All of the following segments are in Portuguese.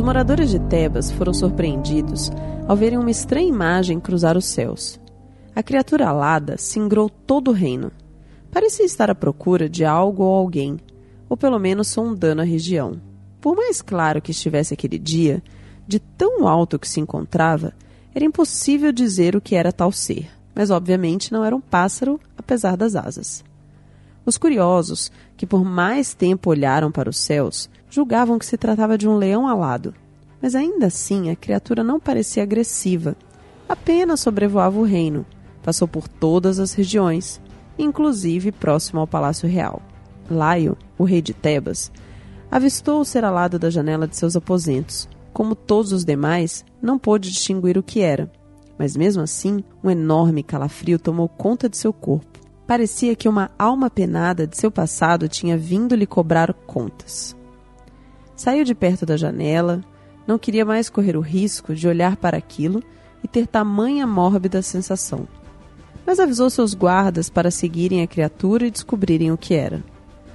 Os moradores de Tebas foram surpreendidos ao verem uma estranha imagem cruzar os céus. A criatura alada singrou todo o reino. Parecia estar à procura de algo ou alguém, ou pelo menos sondando a região. Por mais claro que estivesse aquele dia, de tão alto que se encontrava, era impossível dizer o que era tal ser, mas obviamente não era um pássaro, apesar das asas. Os curiosos, que por mais tempo olharam para os céus, julgavam que se tratava de um leão alado. Mas ainda assim a criatura não parecia agressiva. Apenas sobrevoava o reino, passou por todas as regiões, inclusive próximo ao Palácio Real. Laio, o rei de Tebas, avistou o ser alado da janela de seus aposentos. Como todos os demais, não pôde distinguir o que era, mas mesmo assim, um enorme calafrio tomou conta de seu corpo. Parecia que uma alma penada de seu passado tinha vindo lhe cobrar contas. Saiu de perto da janela, não queria mais correr o risco de olhar para aquilo e ter tamanha mórbida sensação. Mas avisou seus guardas para seguirem a criatura e descobrirem o que era.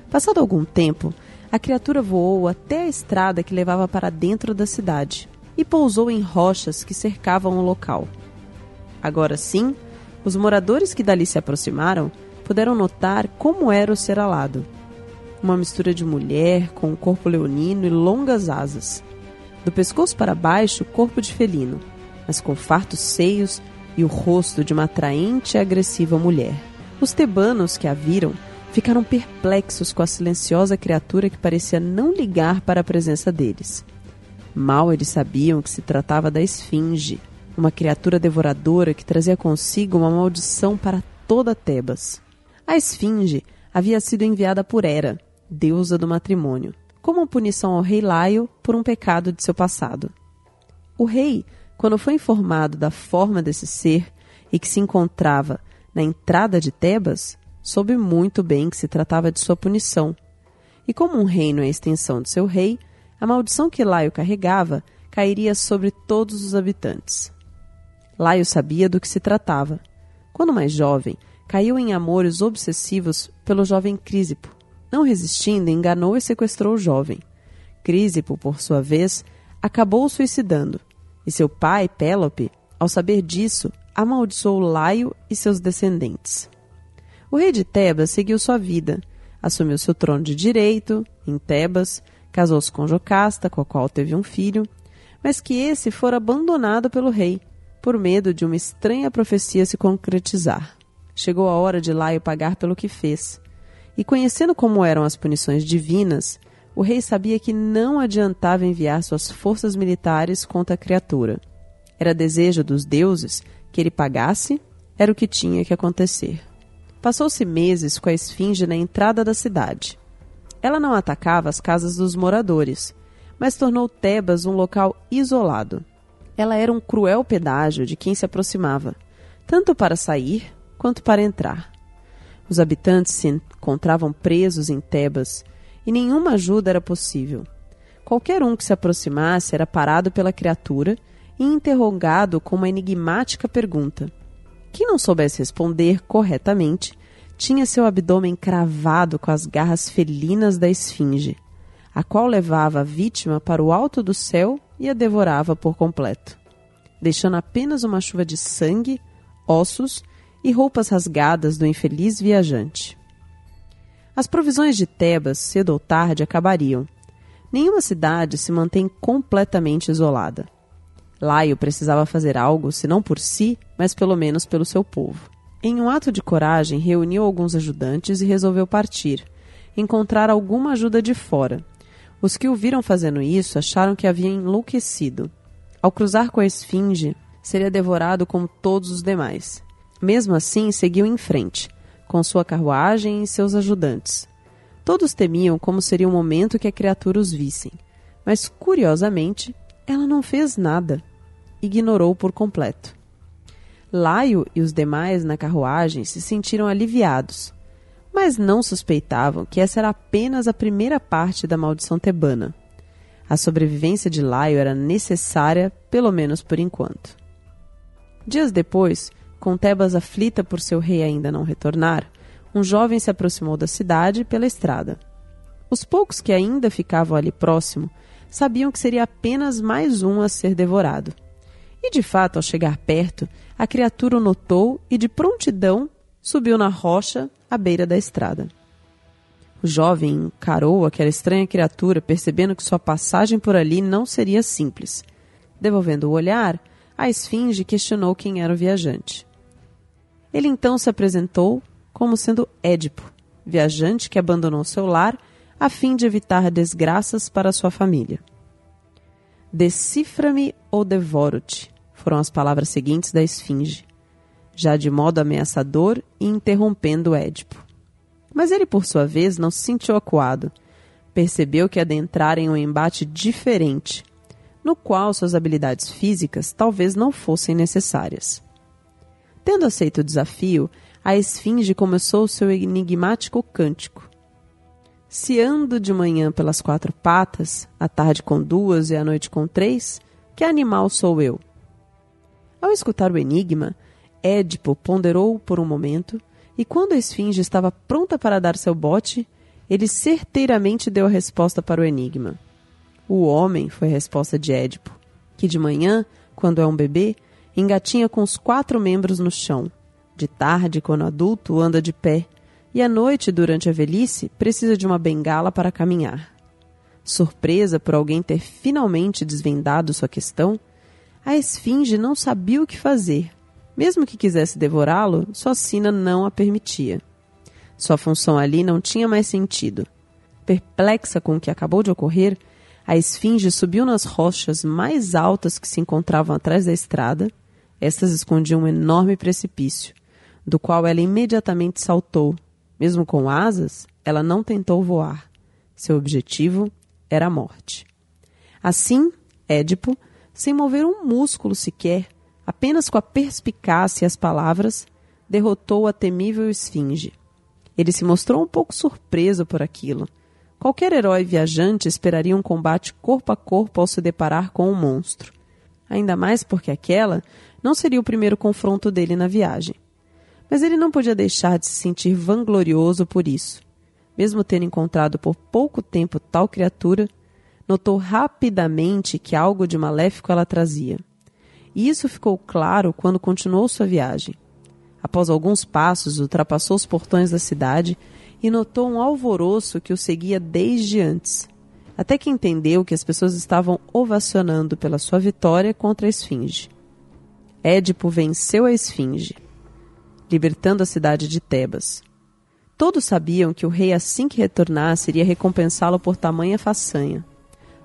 Passado algum tempo, a criatura voou até a estrada que levava para dentro da cidade e pousou em rochas que cercavam o local. Agora sim, os moradores que dali se aproximaram puderam notar como era o ser alado uma mistura de mulher com um corpo leonino e longas asas. Do pescoço para baixo, corpo de felino, mas com fartos seios e o rosto de uma atraente e agressiva mulher. Os tebanos que a viram ficaram perplexos com a silenciosa criatura que parecia não ligar para a presença deles. Mal eles sabiam que se tratava da Esfinge, uma criatura devoradora que trazia consigo uma maldição para toda Tebas. A Esfinge havia sido enviada por Hera, deusa do matrimônio, como punição ao rei Laio por um pecado de seu passado. O rei, quando foi informado da forma desse ser e que se encontrava na entrada de Tebas, soube muito bem que se tratava de sua punição. E como um reino é a extensão de seu rei, a maldição que Laio carregava cairia sobre todos os habitantes. Laio sabia do que se tratava. Quando mais jovem, caiu em amores obsessivos pelo jovem Crísipo, não resistindo, enganou e sequestrou o jovem. Crísipo, por sua vez, acabou suicidando, e seu pai, Pélope, ao saber disso, amaldiçoou Laio e seus descendentes. O rei de Tebas seguiu sua vida, assumiu seu trono de direito em Tebas, casou-se com Jocasta, com a qual teve um filho, mas que esse fora abandonado pelo rei, por medo de uma estranha profecia se concretizar. Chegou a hora de Laio pagar pelo que fez, e conhecendo como eram as punições divinas, o rei sabia que não adiantava enviar suas forças militares contra a criatura. Era desejo dos deuses que ele pagasse, era o que tinha que acontecer. Passou-se meses com a esfinge na entrada da cidade. Ela não atacava as casas dos moradores, mas tornou Tebas um local isolado. Ela era um cruel pedágio de quem se aproximava, tanto para sair quanto para entrar. Os habitantes se encontravam presos em Tebas e nenhuma ajuda era possível. Qualquer um que se aproximasse era parado pela criatura e interrogado com uma enigmática pergunta. Quem não soubesse responder corretamente tinha seu abdômen cravado com as garras felinas da esfinge, a qual levava a vítima para o alto do céu e a devorava por completo, deixando apenas uma chuva de sangue, ossos e roupas rasgadas do infeliz viajante. As provisões de Tebas, cedo ou tarde, acabariam. Nenhuma cidade se mantém completamente isolada. Laio precisava fazer algo, se não por si, mas pelo menos pelo seu povo. Em um ato de coragem, reuniu alguns ajudantes e resolveu partir, encontrar alguma ajuda de fora. Os que o viram fazendo isso acharam que havia enlouquecido. Ao cruzar com a esfinge, seria devorado como todos os demais. Mesmo assim, seguiu em frente, com sua carruagem e seus ajudantes. Todos temiam como seria o momento que a criatura os vissem, mas curiosamente, ela não fez nada. Ignorou por completo. Laio e os demais na carruagem se sentiram aliviados, mas não suspeitavam que essa era apenas a primeira parte da maldição tebana. A sobrevivência de Laio era necessária, pelo menos por enquanto. Dias depois, com Tebas aflita por seu rei ainda não retornar, um jovem se aproximou da cidade pela estrada. Os poucos que ainda ficavam ali próximo sabiam que seria apenas mais um a ser devorado. E de fato, ao chegar perto, a criatura o notou e de prontidão subiu na rocha à beira da estrada. O jovem encarou aquela estranha criatura, percebendo que sua passagem por ali não seria simples. Devolvendo o olhar, a esfinge questionou quem era o viajante. Ele então se apresentou como sendo Édipo, viajante que abandonou seu lar a fim de evitar desgraças para sua família. Decifra-me ou devoro-te, foram as palavras seguintes da esfinge, já de modo ameaçador e interrompendo Édipo. Mas ele, por sua vez, não se sentiu acuado. Percebeu que adentrara em um embate diferente, no qual suas habilidades físicas talvez não fossem necessárias. Tendo aceito o desafio, a esfinge começou seu enigmático cântico. Se ando de manhã pelas quatro patas, à tarde com duas e à noite com três, que animal sou eu? Ao escutar o enigma, Édipo ponderou por um momento e quando a esfinge estava pronta para dar seu bote, ele certeiramente deu a resposta para o enigma. O homem foi a resposta de Édipo, que de manhã, quando é um bebê, engatinha com os quatro membros no chão. De tarde, quando adulto, anda de pé. E à noite, durante a velhice, precisa de uma bengala para caminhar. Surpresa por alguém ter finalmente desvendado sua questão, a esfinge não sabia o que fazer mesmo que quisesse devorá-lo, sua sina não a permitia. Sua função ali não tinha mais sentido. Perplexa com o que acabou de ocorrer, a esfinge subiu nas rochas mais altas que se encontravam atrás da estrada. Estas escondiam um enorme precipício, do qual ela imediatamente saltou. Mesmo com asas, ela não tentou voar. Seu objetivo era a morte. Assim, Édipo, sem mover um músculo sequer, apenas com a perspicácia e as palavras, derrotou a temível esfinge. Ele se mostrou um pouco surpreso por aquilo. Qualquer herói viajante esperaria um combate corpo a corpo ao se deparar com um monstro. Ainda mais porque aquela não seria o primeiro confronto dele na viagem. Mas ele não podia deixar de se sentir vanglorioso por isso. Mesmo tendo encontrado por pouco tempo tal criatura, notou rapidamente que algo de maléfico ela trazia. E isso ficou claro quando continuou sua viagem. Após alguns passos, ultrapassou os portões da cidade e notou um alvoroço que o seguia desde antes, até que entendeu que as pessoas estavam ovacionando pela sua vitória contra a Esfinge. Édipo venceu a Esfinge, libertando a cidade de Tebas. Todos sabiam que o rei, assim que retornasse, iria recompensá-lo por tamanha façanha.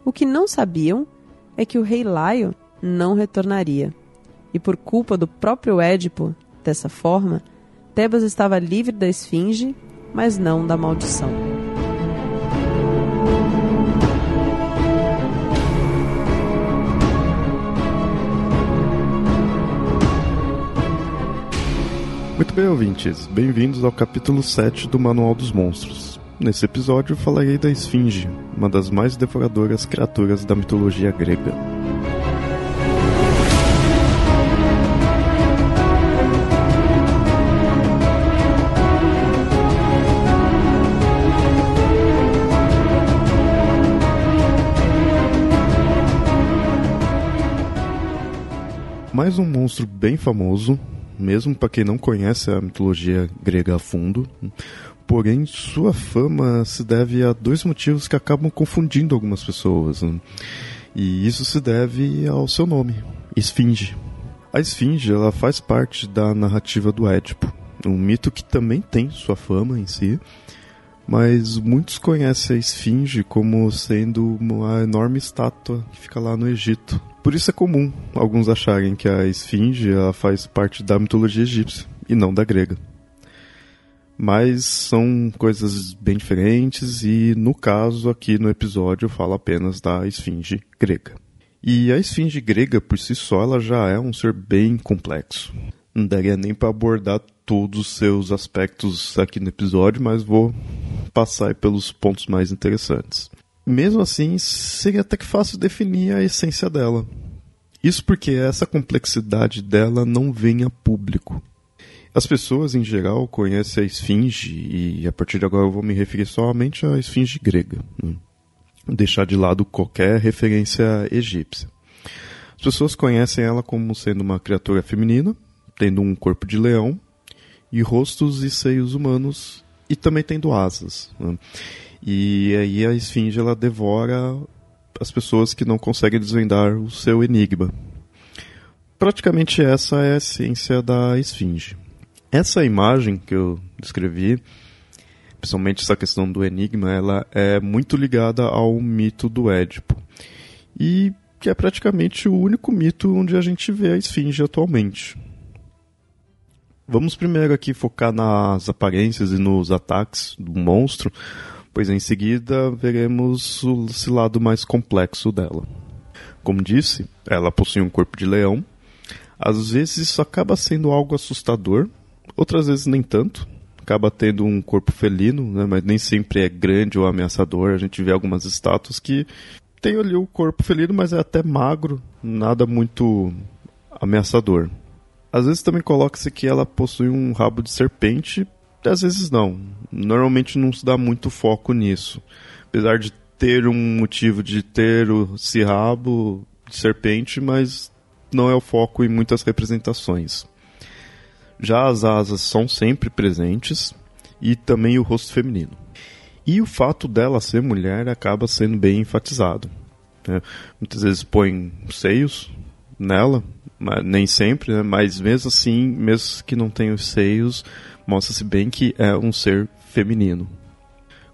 O que não sabiam é que o rei Laio não retornaria. E por culpa do próprio Édipo, dessa forma, Tebas estava livre da esfinge, mas não da maldição. Muito bem, ouvintes. Bem-vindos ao capítulo 7 do Manual dos Monstros. Nesse episódio falarei da Esfinge, uma das mais devoradoras criaturas da mitologia grega. Mais um monstro bem famoso, mesmo para quem não conhece a mitologia grega a fundo. Porém, sua fama se deve a dois motivos que acabam confundindo algumas pessoas. Né? E isso se deve ao seu nome, Esfinge. A Esfinge ela faz parte da narrativa do Édipo, um mito que também tem sua fama em si, mas muitos conhecem a Esfinge como sendo uma enorme estátua que fica lá no Egito, por isso é comum alguns acharem que a esfinge faz parte da mitologia egípcia e não da grega. Mas são coisas bem diferentes e, no caso, aqui no episódio, falo apenas da esfinge grega. E a esfinge grega, por si só, ela já é um ser bem complexo. Não daria nem para abordar todos os seus aspectos aqui no episódio, mas vou passar pelos pontos mais interessantes mesmo assim, seria até que fácil definir a essência dela. Isso porque essa complexidade dela não vem a público. As pessoas em geral conhecem a esfinge e a partir de agora eu vou me referir somente à esfinge grega. Né? deixar de lado qualquer referência egípcia. As pessoas conhecem ela como sendo uma criatura feminina, tendo um corpo de leão e rostos e seios humanos e também tendo asas. Né? E aí a esfinge ela devora as pessoas que não conseguem desvendar o seu enigma. Praticamente essa é a essência da esfinge. Essa imagem que eu descrevi, principalmente essa questão do enigma, ela é muito ligada ao mito do Édipo. E que é praticamente o único mito onde a gente vê a esfinge atualmente. Vamos primeiro aqui focar nas aparências e nos ataques do monstro, pois em seguida veremos o, lado mais complexo dela. Como disse, ela possui um corpo de leão. Às vezes isso acaba sendo algo assustador, outras vezes nem tanto. Acaba tendo um corpo felino, né, mas nem sempre é grande ou ameaçador. A gente vê algumas estátuas que tem ali o corpo felino, mas é até magro, nada muito ameaçador. Às vezes também coloca-se que ela possui um rabo de serpente, às vezes não. Normalmente não se dá muito foco nisso. Apesar de ter um motivo de ter esse rabo de serpente, mas não é o foco em muitas representações. Já as asas são sempre presentes e também o rosto feminino. E o fato dela ser mulher acaba sendo bem enfatizado. Né? Muitas vezes põem seios nela, nem sempre, né? mas mesmo assim, mesmo que não tenha os seios, mostra-se bem que é um ser feminino.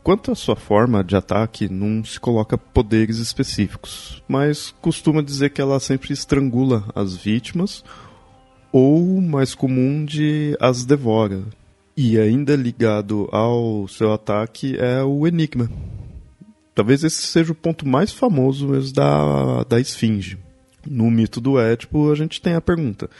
Quanto à sua forma de ataque, não se coloca poderes específicos, mas costuma dizer que ela sempre estrangula as vítimas, ou, mais comum, de as devora. E ainda ligado ao seu ataque é o Enigma. Talvez esse seja o ponto mais famoso mesmo da, da Esfinge. No mito do Édipo, a gente tem a pergunta: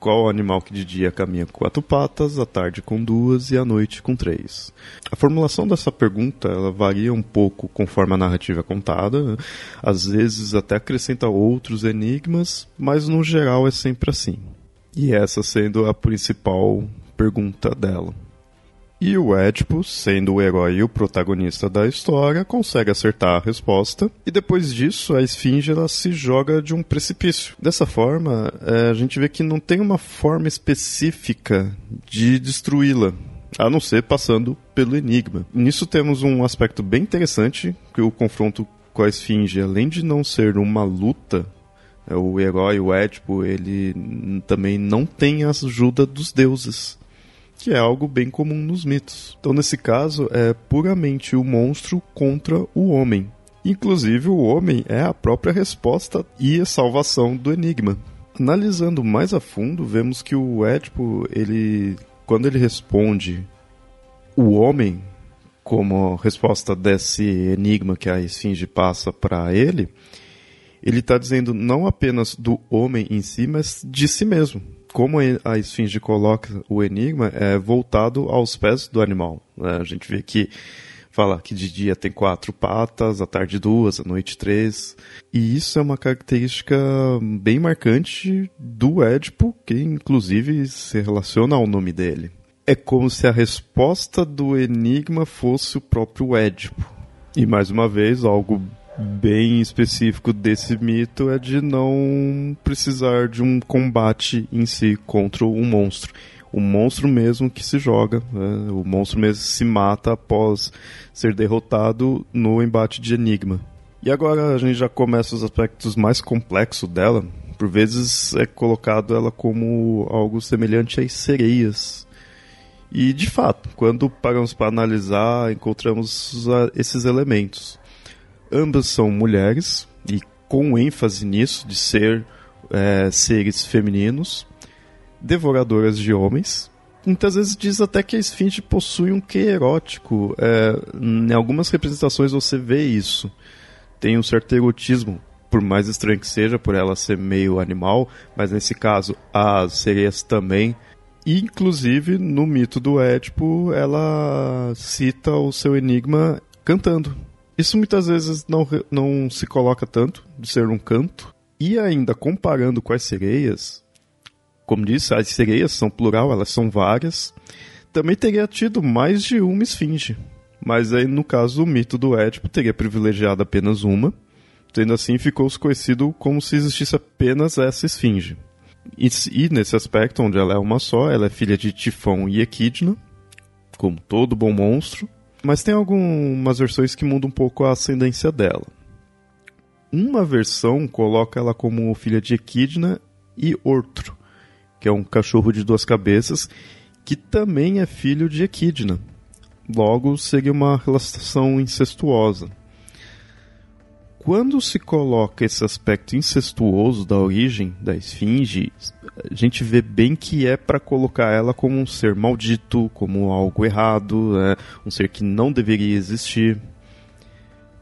qual animal que de dia caminha com quatro patas, à tarde com duas e à noite com três? A formulação dessa pergunta ela varia um pouco conforme a narrativa é contada, às vezes até acrescenta outros enigmas, mas no geral é sempre assim. E essa sendo a principal pergunta dela. E o Édipo, sendo o herói e o protagonista da história, consegue acertar a resposta, e depois disso a esfinge ela se joga de um precipício. Dessa forma, é, a gente vê que não tem uma forma específica de destruí-la, a não ser passando pelo enigma. Nisso temos um aspecto bem interessante, que o confronto com a esfinge, além de não ser uma luta, é, o herói, o Édipo, ele também não tem a ajuda dos deuses que é algo bem comum nos mitos. Então, nesse caso, é puramente o monstro contra o homem. Inclusive, o homem é a própria resposta e a salvação do enigma. Analisando mais a fundo, vemos que o Édipo, ele, quando ele responde o homem como resposta desse enigma que a esfinge passa para ele, ele está dizendo não apenas do homem em si, mas de si mesmo como a esfinge coloca o enigma é voltado aos pés do animal. Né? A gente vê que fala que de dia tem quatro patas, à tarde duas, à noite três. E isso é uma característica bem marcante do Édipo, que inclusive se relaciona ao nome dele. É como se a resposta do enigma fosse o próprio Édipo. E mais uma vez, algo bem específico desse mito é de não precisar de um combate em si contra um monstro. O monstro mesmo que se joga, né? o monstro mesmo se mata após ser derrotado no embate de enigma. E agora a gente já começa os aspectos mais complexos dela. Por vezes é colocado ela como algo semelhante às sereias. E de fato, quando paramos para analisar, encontramos esses elementos. Ambas são mulheres, e com ênfase nisso, de ser é, seres femininos, devoradoras de homens. Muitas vezes diz até que a esfinge possui um quê erótico. É, em algumas representações você vê isso. Tem um certo erotismo, por mais estranho que seja, por ela ser meio animal, mas nesse caso as sereias também. Inclusive, no mito do Édipo, ela cita o seu enigma cantando. Isso muitas vezes não, não se coloca tanto de ser um canto. E ainda comparando com as sereias, como disse, as sereias são plural, elas são várias. Também teria tido mais de uma esfinge. Mas aí, no caso, o mito do Édipo teria privilegiado apenas uma, Sendo assim, ficou conhecido como se existisse apenas essa esfinge. E, e, nesse aspecto, onde ela é uma só, ela é filha de Tifão e Equidna, como todo bom monstro, mas tem algumas versões que mudam um pouco a ascendência dela. Uma versão coloca ela como filha de Equidna e Ortro, que é um cachorro de duas cabeças, que também é filho de Equidna. Logo, seria uma relação incestuosa. Quando se coloca esse aspecto incestuoso da origem da esfinge, a gente vê bem que é para colocar ela como um ser maldito, como algo errado, né? um ser que não deveria existir.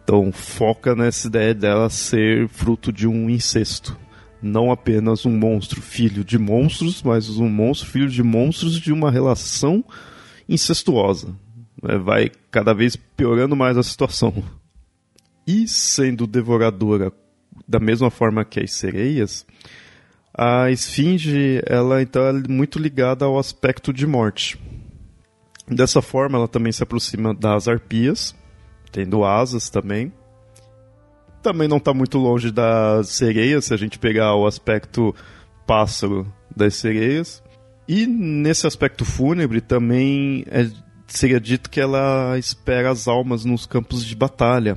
Então foca nessa ideia dela ser fruto de um incesto. Não apenas um monstro filho de monstros, mas um monstro filho de monstros de uma relação incestuosa. Né? Vai cada vez piorando mais a situação. E sendo devoradora da mesma forma que as sereias, a esfinge ela então é muito ligada ao aspecto de morte. Dessa forma, ela também se aproxima das arpias, tendo asas também. Também não está muito longe das sereias, se a gente pegar o aspecto pássaro das sereias. E nesse aspecto fúnebre também é, seria dito que ela espera as almas nos campos de batalha,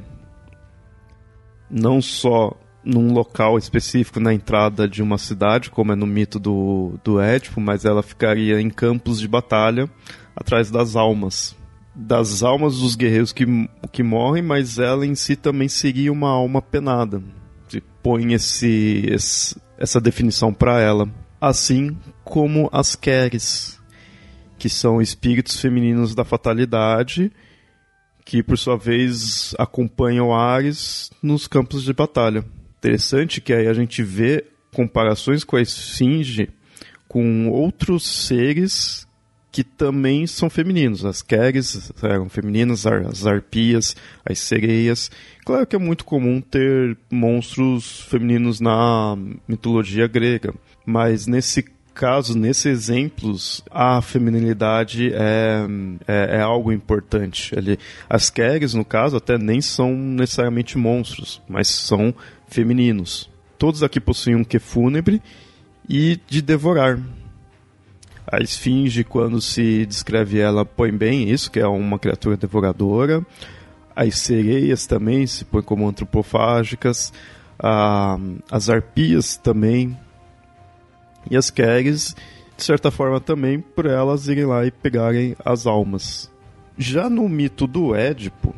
não só num local específico na entrada de uma cidade, como é no mito do, do Édipo, mas ela ficaria em campos de batalha atrás das almas. Das almas dos guerreiros que, que morrem, mas ela em si também seria uma alma penada. Se põe esse, esse essa definição para ela. Assim como as Keres, que são espíritos femininos da fatalidade que por sua vez acompanham Ares nos campos de batalha. Interessante que aí a gente vê comparações com a Esfinge com outros seres que também são femininos. As Keres eram femininas, as arpias, as sereias. Claro que é muito comum ter monstros femininos na mitologia grega, mas nesse caso, nesses exemplos, a feminilidade é, é, é, algo importante. Ele, as Keres, no caso, até nem são necessariamente monstros, mas são femininos. Todos aqui possuem um que fúnebre e de devorar. A esfinge, quando se descreve ela, põe bem isso, que é uma criatura devoradora. As sereias também se põem como antropofágicas. Ah, as arpias também e as Keres, de certa forma, também por elas irem lá e pegarem as almas. Já no mito do Édipo,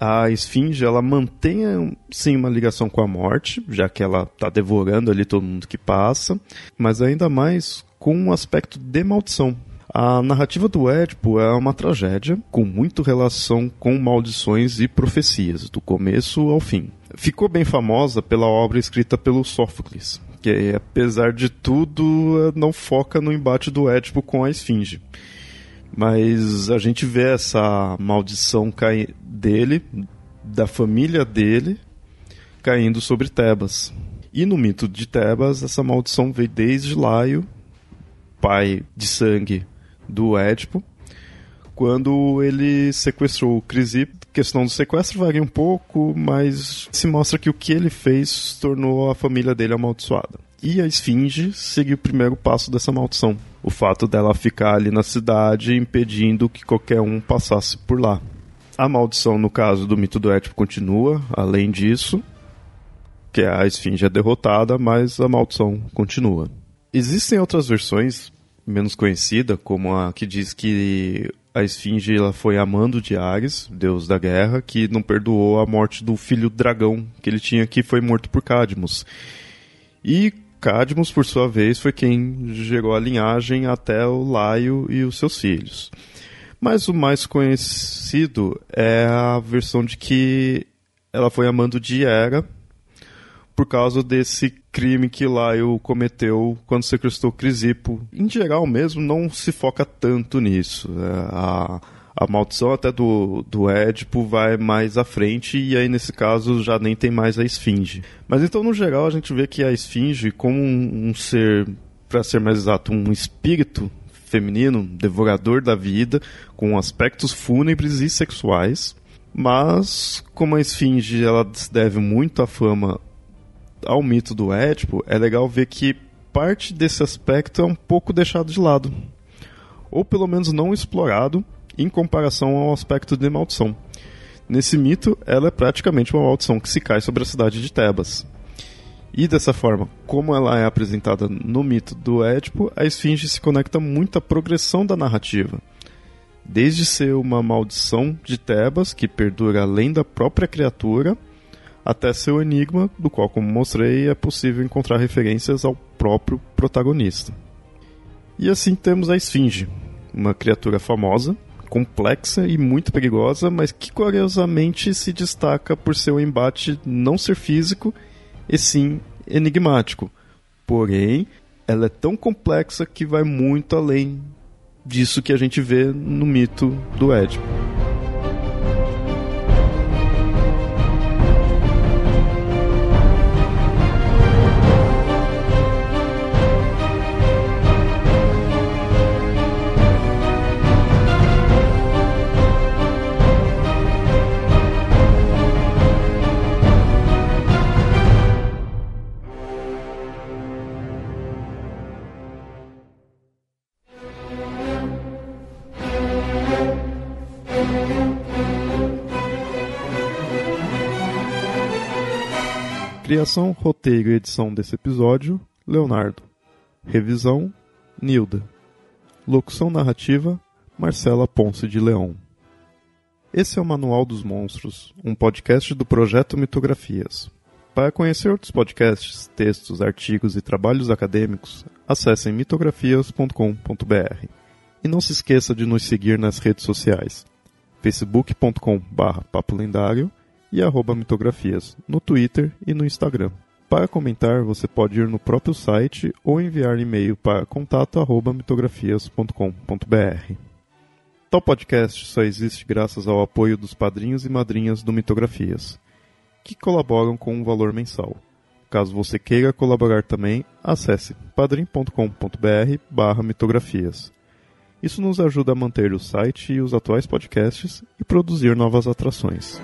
a esfinge ela mantém sim uma ligação com a morte, já que ela está devorando ali todo mundo que passa, mas ainda mais com um aspecto de maldição. A narrativa do Édipo é uma tragédia com muito relação com maldições e profecias, do começo ao fim. Ficou bem famosa pela obra escrita pelo Sófocles, que apesar de tudo não foca no embate do Édipo com a Esfinge. Mas a gente vê essa maldição cair dele, da família dele, caindo sobre Tebas. E no mito de Tebas, essa maldição veio desde Laio, pai de sangue do Édipo, quando ele sequestrou Crisipo. Questão do sequestro varia um pouco, mas se mostra que o que ele fez tornou a família dele amaldiçoada. E a Esfinge seguiu o primeiro passo dessa maldição. O fato dela ficar ali na cidade impedindo que qualquer um passasse por lá. A maldição, no caso do mito do Édipo, continua, além disso, que a Esfinge é derrotada, mas a maldição continua. Existem outras versões menos conhecida, como a que diz que a Esfinge ela foi amando de Ares, deus da guerra, que não perdoou a morte do filho dragão que ele tinha, que foi morto por Cadmus. E Cadmus, por sua vez, foi quem gerou a linhagem até o Laio e os seus filhos. Mas o mais conhecido é a versão de que ela foi amando de Hera, por causa desse crime que Laio cometeu quando sequestrou Crisipo. Em geral mesmo, não se foca tanto nisso. É, a, a maldição até do, do Édipo vai mais à frente e aí nesse caso já nem tem mais a esfinge. Mas então no geral a gente vê que a esfinge como um, um ser, para ser mais exato, um espírito feminino, devorador da vida, com aspectos fúnebres e sexuais. Mas, como a esfinge ela se deve muito à fama ao mito do Édipo, é legal ver que parte desse aspecto é um pouco deixado de lado. Ou pelo menos não explorado em comparação ao aspecto de maldição. Nesse mito, ela é praticamente uma maldição que se cai sobre a cidade de Tebas. E dessa forma, como ela é apresentada no mito do Édipo, a esfinge se conecta muito à progressão da narrativa. Desde ser uma maldição de Tebas, que perdura além da própria criatura, até ser o enigma, do qual, como mostrei, é possível encontrar referências ao próprio protagonista. E assim temos a Esfinge, uma criatura famosa, complexa e muito perigosa, mas que curiosamente se destaca por seu embate não ser físico e sim enigmático. Porém, ela é tão complexa que vai muito além disso que a gente vê no mito do Édipo. Criação, roteiro e edição desse episódio: Leonardo. Revisão: Nilda. Locução narrativa: Marcela Ponce de Leão. Esse é o Manual dos Monstros, um podcast do projeto Mitografias. Para conhecer outros podcasts, textos, artigos e trabalhos acadêmicos, acessem mitografias.com.br. E não se esqueça de nos seguir nas redes sociais: facebook.com/papo lendário e mitografias no Twitter e no Instagram. Para comentar, você pode ir no próprio site ou enviar e-mail para contato@mitografias.com.br. Tal podcast só existe graças ao apoio dos padrinhos e madrinhas do Mitografias, que colaboram com um valor mensal. Caso você queira colaborar também, acesse padrim.com.br/mitografias. Isso nos ajuda a manter o site e os atuais podcasts e produzir novas atrações.